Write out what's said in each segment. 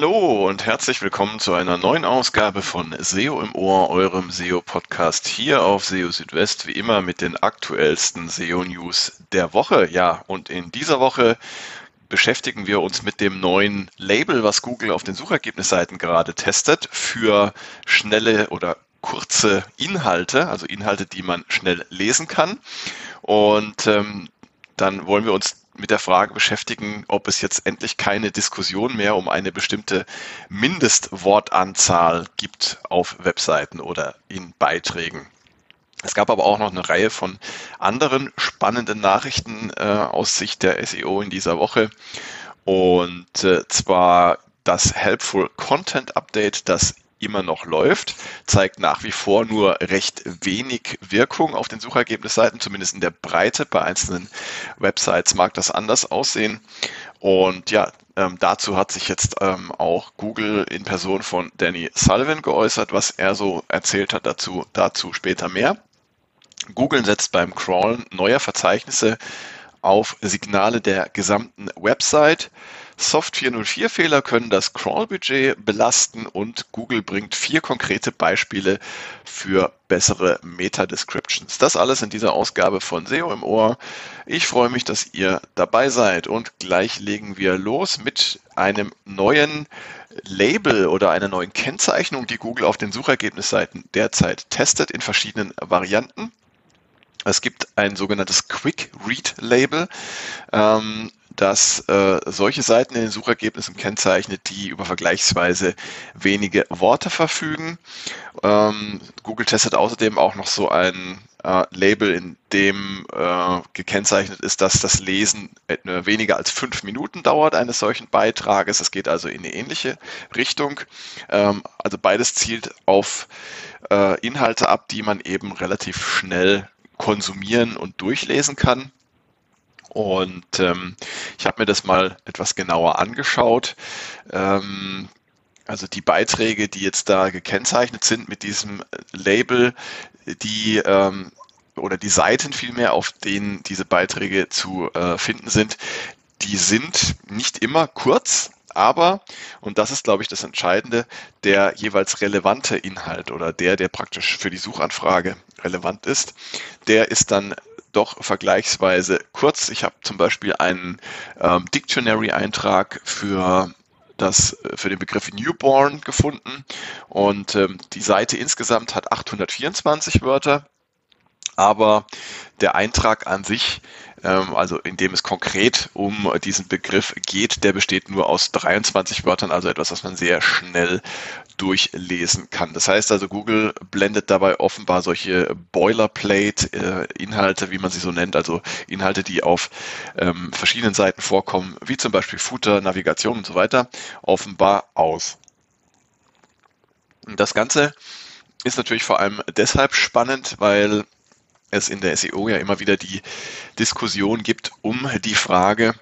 Hallo und herzlich willkommen zu einer neuen Ausgabe von SEO im Ohr, eurem SEO-Podcast hier auf SEO Südwest, wie immer mit den aktuellsten SEO-News der Woche. Ja, und in dieser Woche beschäftigen wir uns mit dem neuen Label, was Google auf den Suchergebnisseiten gerade testet für schnelle oder kurze Inhalte, also Inhalte, die man schnell lesen kann. Und ähm, dann wollen wir uns mit der Frage beschäftigen, ob es jetzt endlich keine Diskussion mehr um eine bestimmte Mindestwortanzahl gibt auf Webseiten oder in Beiträgen. Es gab aber auch noch eine Reihe von anderen spannenden Nachrichten äh, aus Sicht der SEO in dieser Woche. Und äh, zwar das Helpful Content Update, das immer noch läuft, zeigt nach wie vor nur recht wenig Wirkung auf den Suchergebnisseiten, zumindest in der Breite. Bei einzelnen Websites mag das anders aussehen. Und ja, ähm, dazu hat sich jetzt ähm, auch Google in Person von Danny Sullivan geäußert, was er so erzählt hat dazu, dazu später mehr. Google setzt beim Crawlen neuer Verzeichnisse auf Signale der gesamten Website. Soft 404 Fehler können das Crawl-Budget belasten und Google bringt vier konkrete Beispiele für bessere Meta-Descriptions. Das alles in dieser Ausgabe von SEO im Ohr. Ich freue mich, dass ihr dabei seid und gleich legen wir los mit einem neuen Label oder einer neuen Kennzeichnung, die Google auf den Suchergebnisseiten derzeit testet in verschiedenen Varianten. Es gibt ein sogenanntes Quick Read Label. Ähm, das äh, solche Seiten in den Suchergebnissen kennzeichnet, die über vergleichsweise wenige Worte verfügen. Ähm, Google testet außerdem auch noch so ein äh, Label, in dem äh, gekennzeichnet ist, dass das Lesen weniger als fünf Minuten dauert eines solchen Beitrages. Es geht also in eine ähnliche Richtung. Ähm, also beides zielt auf äh, Inhalte ab, die man eben relativ schnell konsumieren und durchlesen kann. Und ähm, ich habe mir das mal etwas genauer angeschaut. Ähm, also die Beiträge, die jetzt da gekennzeichnet sind mit diesem Label, die ähm, oder die Seiten vielmehr, auf denen diese Beiträge zu äh, finden sind, die sind nicht immer kurz, aber, und das ist, glaube ich, das Entscheidende, der jeweils relevante Inhalt oder der, der praktisch für die Suchanfrage relevant ist, der ist dann doch vergleichsweise kurz. Ich habe zum Beispiel einen ähm, Dictionary-Eintrag für das für den Begriff Newborn gefunden und ähm, die Seite insgesamt hat 824 Wörter, aber der Eintrag an sich ähm, also in dem es konkret um diesen Begriff geht, der besteht nur aus 23 Wörtern, also etwas, was man sehr schnell durchlesen kann. Das heißt also, Google blendet dabei offenbar solche Boilerplate-Inhalte, wie man sie so nennt, also Inhalte, die auf ähm, verschiedenen Seiten vorkommen, wie zum Beispiel Footer, Navigation und so weiter, offenbar aus. Das Ganze ist natürlich vor allem deshalb spannend, weil es in der SEO ja immer wieder die Diskussion gibt um die Frage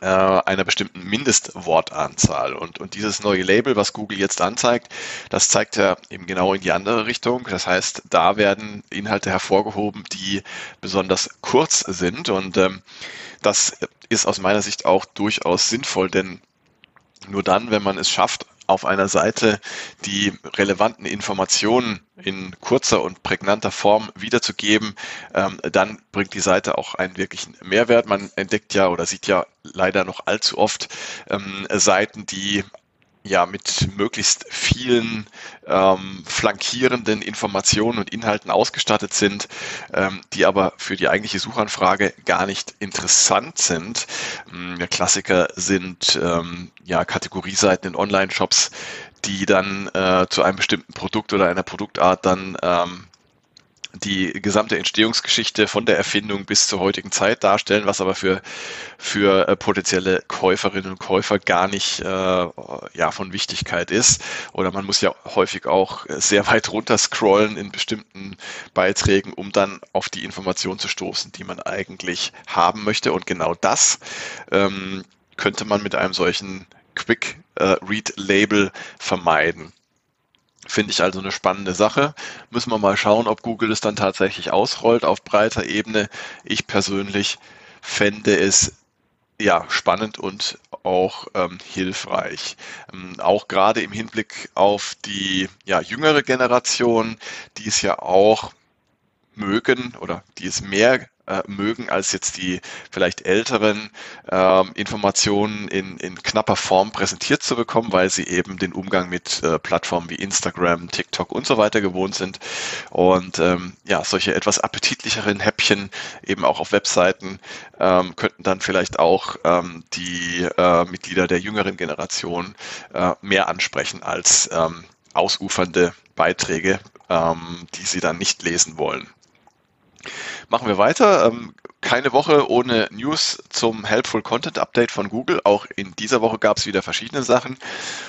äh, einer bestimmten Mindestwortanzahl. Und, und dieses neue Label, was Google jetzt anzeigt, das zeigt ja eben genau in die andere Richtung. Das heißt, da werden Inhalte hervorgehoben, die besonders kurz sind. Und ähm, das ist aus meiner Sicht auch durchaus sinnvoll, denn nur dann, wenn man es schafft, auf einer Seite die relevanten Informationen in kurzer und prägnanter Form wiederzugeben, ähm, dann bringt die Seite auch einen wirklichen Mehrwert. Man entdeckt ja oder sieht ja leider noch allzu oft ähm, Seiten, die ja mit möglichst vielen ähm, flankierenden Informationen und Inhalten ausgestattet sind, ähm, die aber für die eigentliche Suchanfrage gar nicht interessant sind. Ähm, Klassiker sind ähm, ja Kategorieseiten in Online-Shops, die dann äh, zu einem bestimmten Produkt oder einer Produktart dann ähm, die gesamte Entstehungsgeschichte von der Erfindung bis zur heutigen Zeit darstellen, was aber für, für äh, potenzielle Käuferinnen und Käufer gar nicht äh, ja, von Wichtigkeit ist. Oder man muss ja häufig auch sehr weit runter scrollen in bestimmten Beiträgen, um dann auf die Information zu stoßen, die man eigentlich haben möchte. Und genau das ähm, könnte man mit einem solchen Quick äh, Read Label vermeiden. Finde ich also eine spannende Sache. Müssen wir mal schauen, ob Google es dann tatsächlich ausrollt auf breiter Ebene. Ich persönlich fände es ja, spannend und auch ähm, hilfreich. Ähm, auch gerade im Hinblick auf die ja, jüngere Generation, die es ja auch mögen oder die es mehr äh, mögen, als jetzt die vielleicht älteren ähm, Informationen in, in knapper Form präsentiert zu bekommen, weil sie eben den Umgang mit äh, Plattformen wie Instagram, TikTok und so weiter gewohnt sind. Und ähm, ja, solche etwas appetitlicheren Häppchen eben auch auf Webseiten ähm, könnten dann vielleicht auch ähm, die äh, Mitglieder der jüngeren Generation äh, mehr ansprechen als ähm, ausufernde Beiträge, ähm, die sie dann nicht lesen wollen. Machen wir weiter. Ähm, keine Woche ohne News zum Helpful Content Update von Google. Auch in dieser Woche gab es wieder verschiedene Sachen.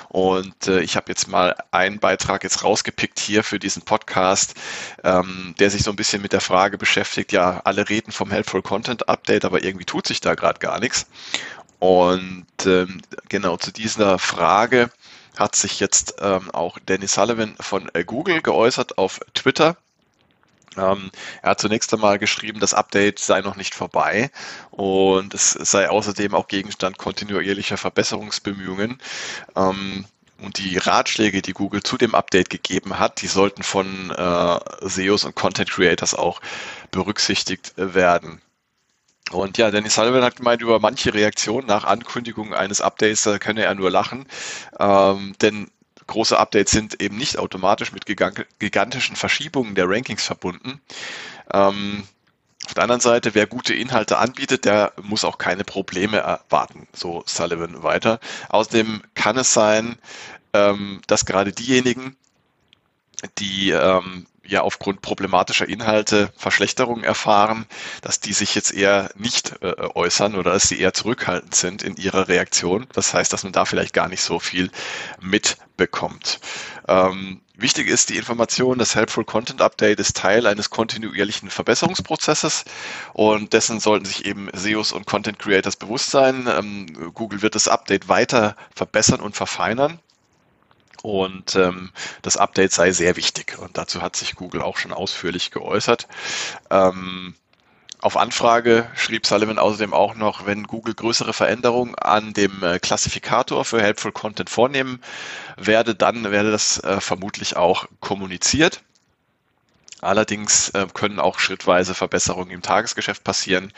Und äh, ich habe jetzt mal einen Beitrag jetzt rausgepickt hier für diesen Podcast, ähm, der sich so ein bisschen mit der Frage beschäftigt, ja, alle reden vom Helpful Content Update, aber irgendwie tut sich da gerade gar nichts. Und ähm, genau zu dieser Frage hat sich jetzt auch Dennis Sullivan von äh, Google geäußert auf Twitter. Ähm, er hat zunächst einmal geschrieben, das Update sei noch nicht vorbei und es sei außerdem auch Gegenstand kontinuierlicher Verbesserungsbemühungen. Ähm, und die Ratschläge, die Google zu dem Update gegeben hat, die sollten von äh, SEOs und Content Creators auch berücksichtigt werden. Und ja, Dennis Sullivan hat gemeint, über manche Reaktionen nach Ankündigung eines Updates, da könne er nur lachen. Ähm, denn große Updates sind eben nicht automatisch mit gigantischen Verschiebungen der Rankings verbunden. Ähm, auf der anderen Seite, wer gute Inhalte anbietet, der muss auch keine Probleme erwarten, so Sullivan weiter. Außerdem kann es sein, ähm, dass gerade diejenigen, die ähm, ja aufgrund problematischer Inhalte Verschlechterungen erfahren, dass die sich jetzt eher nicht äh, äußern oder dass sie eher zurückhaltend sind in ihrer Reaktion. Das heißt, dass man da vielleicht gar nicht so viel mitbekommt. Ähm, wichtig ist die Information, das Helpful Content Update ist Teil eines kontinuierlichen Verbesserungsprozesses und dessen sollten sich eben SEOs und Content Creators bewusst sein. Ähm, Google wird das Update weiter verbessern und verfeinern. Und ähm, das Update sei sehr wichtig. Und dazu hat sich Google auch schon ausführlich geäußert. Ähm, auf Anfrage schrieb Sullivan außerdem auch noch, wenn Google größere Veränderungen an dem äh, Klassifikator für Helpful Content vornehmen werde, dann werde das äh, vermutlich auch kommuniziert. Allerdings äh, können auch schrittweise Verbesserungen im Tagesgeschäft passieren,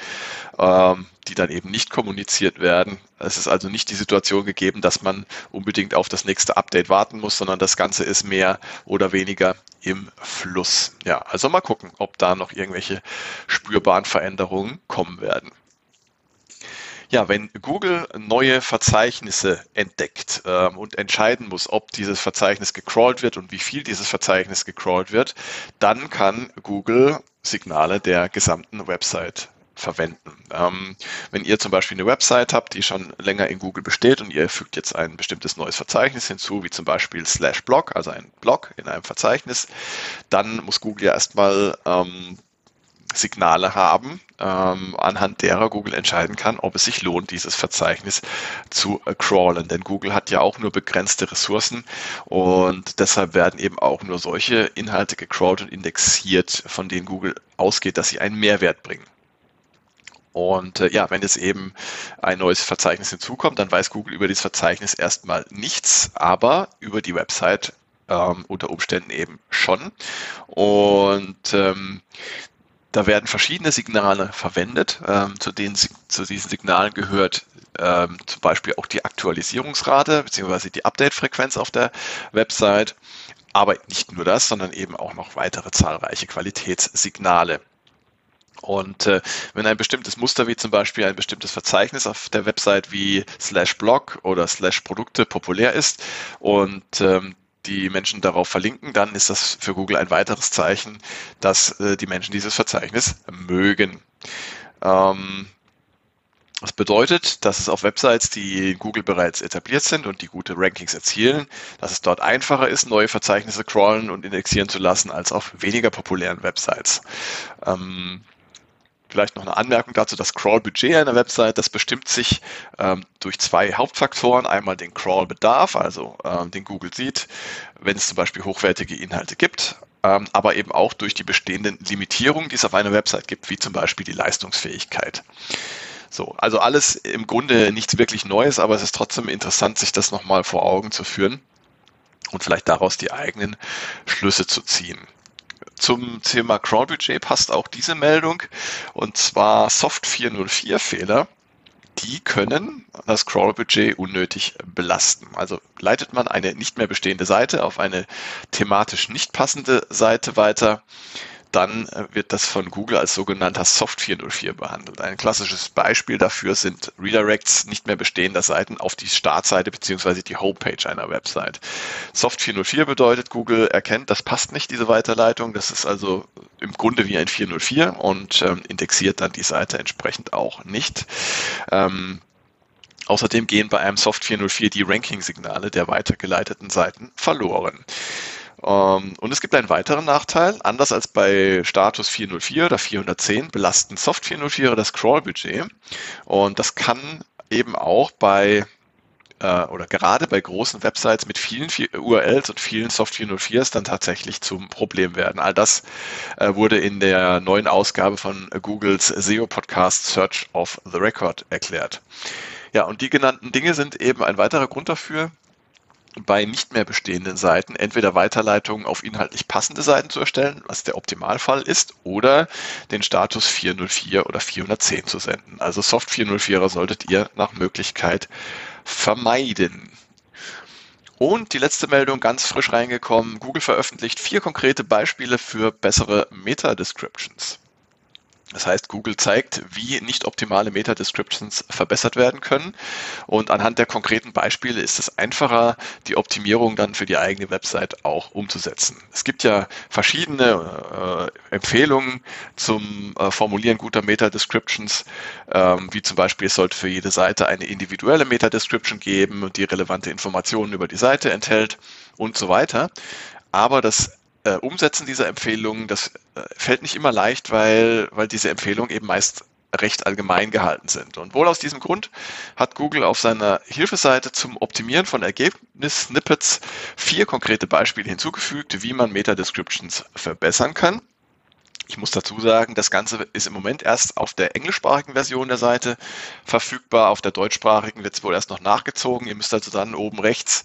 ähm, die dann eben nicht kommuniziert werden. Es ist also nicht die Situation gegeben, dass man unbedingt auf das nächste Update warten muss, sondern das Ganze ist mehr oder weniger im Fluss. Ja, also mal gucken, ob da noch irgendwelche spürbaren Veränderungen kommen werden. Ja, wenn Google neue Verzeichnisse entdeckt ähm, und entscheiden muss, ob dieses Verzeichnis gecrawlt wird und wie viel dieses Verzeichnis gecrawlt wird, dann kann Google Signale der gesamten Website verwenden. Ähm, wenn ihr zum Beispiel eine Website habt, die schon länger in Google besteht und ihr fügt jetzt ein bestimmtes neues Verzeichnis hinzu, wie zum Beispiel slash blog, also ein Blog in einem Verzeichnis, dann muss Google ja erstmal ähm, Signale haben, ähm, anhand derer Google entscheiden kann, ob es sich lohnt, dieses Verzeichnis zu äh, crawlen. Denn Google hat ja auch nur begrenzte Ressourcen und deshalb werden eben auch nur solche Inhalte gecrawlt und indexiert, von denen Google ausgeht, dass sie einen Mehrwert bringen. Und äh, ja, wenn jetzt eben ein neues Verzeichnis hinzukommt, dann weiß Google über dieses Verzeichnis erstmal nichts, aber über die Website ähm, unter Umständen eben schon. Und ähm, da werden verschiedene Signale verwendet. Ähm, zu, den, zu diesen Signalen gehört ähm, zum Beispiel auch die Aktualisierungsrate bzw. die Update-Frequenz auf der Website. Aber nicht nur das, sondern eben auch noch weitere zahlreiche Qualitätssignale. Und äh, wenn ein bestimmtes Muster wie zum Beispiel ein bestimmtes Verzeichnis auf der Website wie slash blog oder slash Produkte populär ist und ähm, die Menschen darauf verlinken, dann ist das für Google ein weiteres Zeichen, dass äh, die Menschen dieses Verzeichnis mögen. Ähm, das bedeutet, dass es auf Websites, die in Google bereits etabliert sind und die gute Rankings erzielen, dass es dort einfacher ist, neue Verzeichnisse crawlen und indexieren zu lassen, als auf weniger populären Websites. Ähm, Vielleicht noch eine Anmerkung dazu, das Crawl-Budget einer Website, das bestimmt sich ähm, durch zwei Hauptfaktoren. Einmal den Crawl-Bedarf, also ähm, den Google sieht, wenn es zum Beispiel hochwertige Inhalte gibt, ähm, aber eben auch durch die bestehenden Limitierungen, die es auf einer Website gibt, wie zum Beispiel die Leistungsfähigkeit. So, also alles im Grunde nichts wirklich Neues, aber es ist trotzdem interessant, sich das nochmal vor Augen zu führen und vielleicht daraus die eigenen Schlüsse zu ziehen. Zum Thema Crawlbudget passt auch diese Meldung und zwar Soft 404 Fehler die können das Crawl-Budget unnötig belasten. Also leitet man eine nicht mehr bestehende Seite auf eine thematisch nicht passende Seite weiter, dann äh, wird das von Google als sogenannter Soft 404 behandelt. Ein klassisches Beispiel dafür sind Redirects nicht mehr bestehender Seiten auf die Startseite beziehungsweise die Homepage einer Website. Soft 404 bedeutet, Google erkennt, das passt nicht, diese Weiterleitung. Das ist also im Grunde wie ein 404 und ähm, indexiert dann die Seite entsprechend auch nicht. Ähm, Außerdem gehen bei einem Soft 404 die Ranking-Signale der weitergeleiteten Seiten verloren. Ähm, und es gibt einen weiteren Nachteil. Anders als bei Status 404 oder 410 belasten Soft 404 das Crawl-Budget. Und das kann eben auch bei äh, oder gerade bei großen Websites mit vielen URLs und vielen Soft 404s dann tatsächlich zum Problem werden. All das äh, wurde in der neuen Ausgabe von Googles SEO-Podcast Search of the Record erklärt. Ja, und die genannten Dinge sind eben ein weiterer Grund dafür, bei nicht mehr bestehenden Seiten entweder Weiterleitungen auf inhaltlich passende Seiten zu erstellen, was der Optimalfall ist, oder den Status 404 oder 410 zu senden. Also Soft 404er solltet ihr nach Möglichkeit vermeiden. Und die letzte Meldung ganz frisch reingekommen. Google veröffentlicht vier konkrete Beispiele für bessere Meta-Descriptions. Das heißt, Google zeigt, wie nicht optimale Meta-Descriptions verbessert werden können. Und anhand der konkreten Beispiele ist es einfacher, die Optimierung dann für die eigene Website auch umzusetzen. Es gibt ja verschiedene äh, Empfehlungen zum äh, Formulieren guter Meta-Descriptions, ähm, wie zum Beispiel, es sollte für jede Seite eine individuelle Meta-Description geben, die relevante Informationen über die Seite enthält und so weiter. Aber das äh, Umsetzen dieser Empfehlungen, das äh, fällt nicht immer leicht, weil, weil diese Empfehlungen eben meist recht allgemein gehalten sind. Und wohl aus diesem Grund hat Google auf seiner Hilfeseite zum Optimieren von Ergebnis-Snippets vier konkrete Beispiele hinzugefügt, wie man Meta-Descriptions verbessern kann. Ich muss dazu sagen, das Ganze ist im Moment erst auf der englischsprachigen Version der Seite verfügbar. Auf der deutschsprachigen wird es wohl erst noch nachgezogen. Ihr müsst also dann oben rechts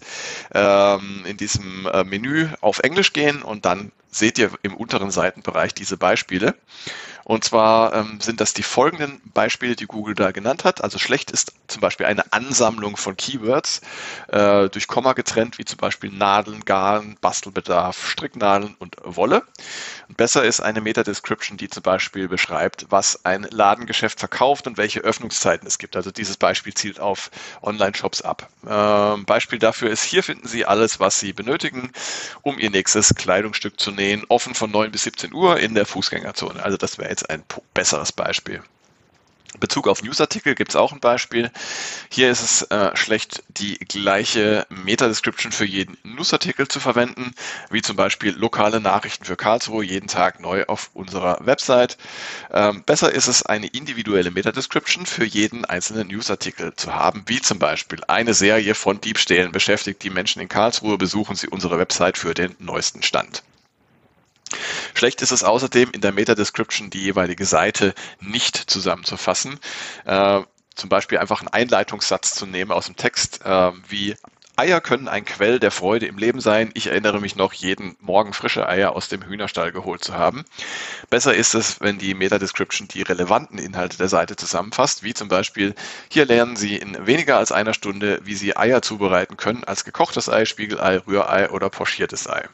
ähm, in diesem äh, Menü auf Englisch gehen und dann seht ihr im unteren Seitenbereich diese Beispiele. Und zwar ähm, sind das die folgenden Beispiele, die Google da genannt hat. Also schlecht ist zum Beispiel eine Ansammlung von Keywords äh, durch Komma getrennt, wie zum Beispiel Nadeln, Garn, Bastelbedarf, Stricknadeln und Wolle. Und besser ist eine Meta-Description, die zum Beispiel beschreibt, was ein Ladengeschäft verkauft und welche Öffnungszeiten es gibt. Also dieses Beispiel zielt auf Online-Shops ab. Ähm, Beispiel dafür ist, hier finden Sie alles, was Sie benötigen, um Ihr nächstes Kleidungsstück zu nähen, offen von 9 bis 17 Uhr in der Fußgängerzone. Also das wäre jetzt ein besseres Beispiel. In Bezug auf Newsartikel gibt es auch ein Beispiel. Hier ist es äh, schlecht, die gleiche Meta-Description für jeden Newsartikel zu verwenden, wie zum Beispiel lokale Nachrichten für Karlsruhe jeden Tag neu auf unserer Website. Ähm, besser ist es, eine individuelle Meta-Description für jeden einzelnen Newsartikel zu haben, wie zum Beispiel eine Serie von Diebstählen beschäftigt die Menschen in Karlsruhe, besuchen Sie unsere Website für den neuesten Stand. Schlecht ist es außerdem, in der Meta-Description die jeweilige Seite nicht zusammenzufassen. Äh, zum Beispiel einfach einen Einleitungssatz zu nehmen aus dem Text, äh, wie Eier können ein Quell der Freude im Leben sein. Ich erinnere mich noch, jeden Morgen frische Eier aus dem Hühnerstall geholt zu haben. Besser ist es, wenn die Meta-Description die relevanten Inhalte der Seite zusammenfasst, wie zum Beispiel, hier lernen Sie in weniger als einer Stunde, wie Sie Eier zubereiten können, als gekochtes Ei, Spiegelei, Rührei oder pochiertes Ei.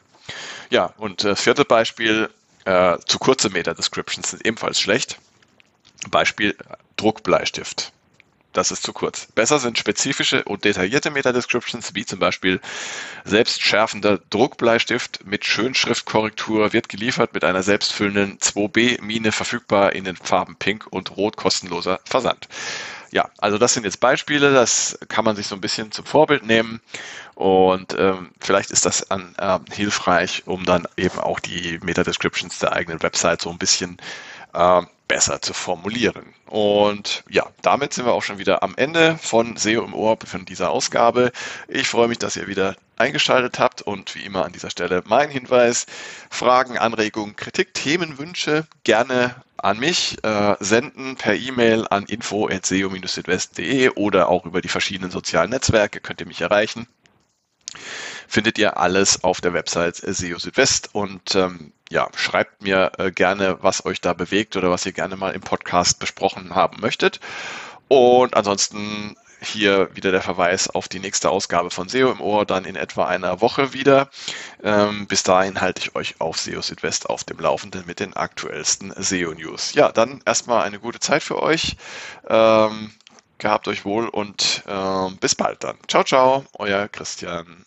Ja, und das äh, vierte Beispiel, äh, zu kurze Meta-Descriptions sind ebenfalls schlecht. Beispiel Druckbleistift. Das ist zu kurz. Besser sind spezifische und detaillierte Meta-Descriptions, wie zum Beispiel selbstschärfender Druckbleistift mit Schönschriftkorrektur wird geliefert mit einer selbstfüllenden 2B-Mine verfügbar in den Farben Pink und Rot kostenloser Versand. Ja, also das sind jetzt Beispiele, das kann man sich so ein bisschen zum Vorbild nehmen und ähm, vielleicht ist das an, äh, hilfreich, um dann eben auch die Meta-Descriptions der eigenen Website so ein bisschen äh, besser zu formulieren. Und ja, damit sind wir auch schon wieder am Ende von SEO im Ohr von dieser Ausgabe. Ich freue mich, dass ihr wieder eingeschaltet habt und wie immer an dieser Stelle mein Hinweis, Fragen, Anregungen, Kritik, Themenwünsche gerne an mich äh, senden per E-Mail an info.seo-südwest.de oder auch über die verschiedenen sozialen Netzwerke könnt ihr mich erreichen. Findet ihr alles auf der Website SEO Südwest und ähm, ja, schreibt mir äh, gerne, was euch da bewegt oder was ihr gerne mal im Podcast besprochen haben möchtet. Und ansonsten hier wieder der Verweis auf die nächste Ausgabe von SEO im Ohr, dann in etwa einer Woche wieder. Ähm, bis dahin halte ich euch auf SEO Südwest auf dem Laufenden mit den aktuellsten SEO-News. Ja, dann erstmal eine gute Zeit für euch. Ähm, gehabt euch wohl und äh, bis bald dann. Ciao, ciao, euer Christian.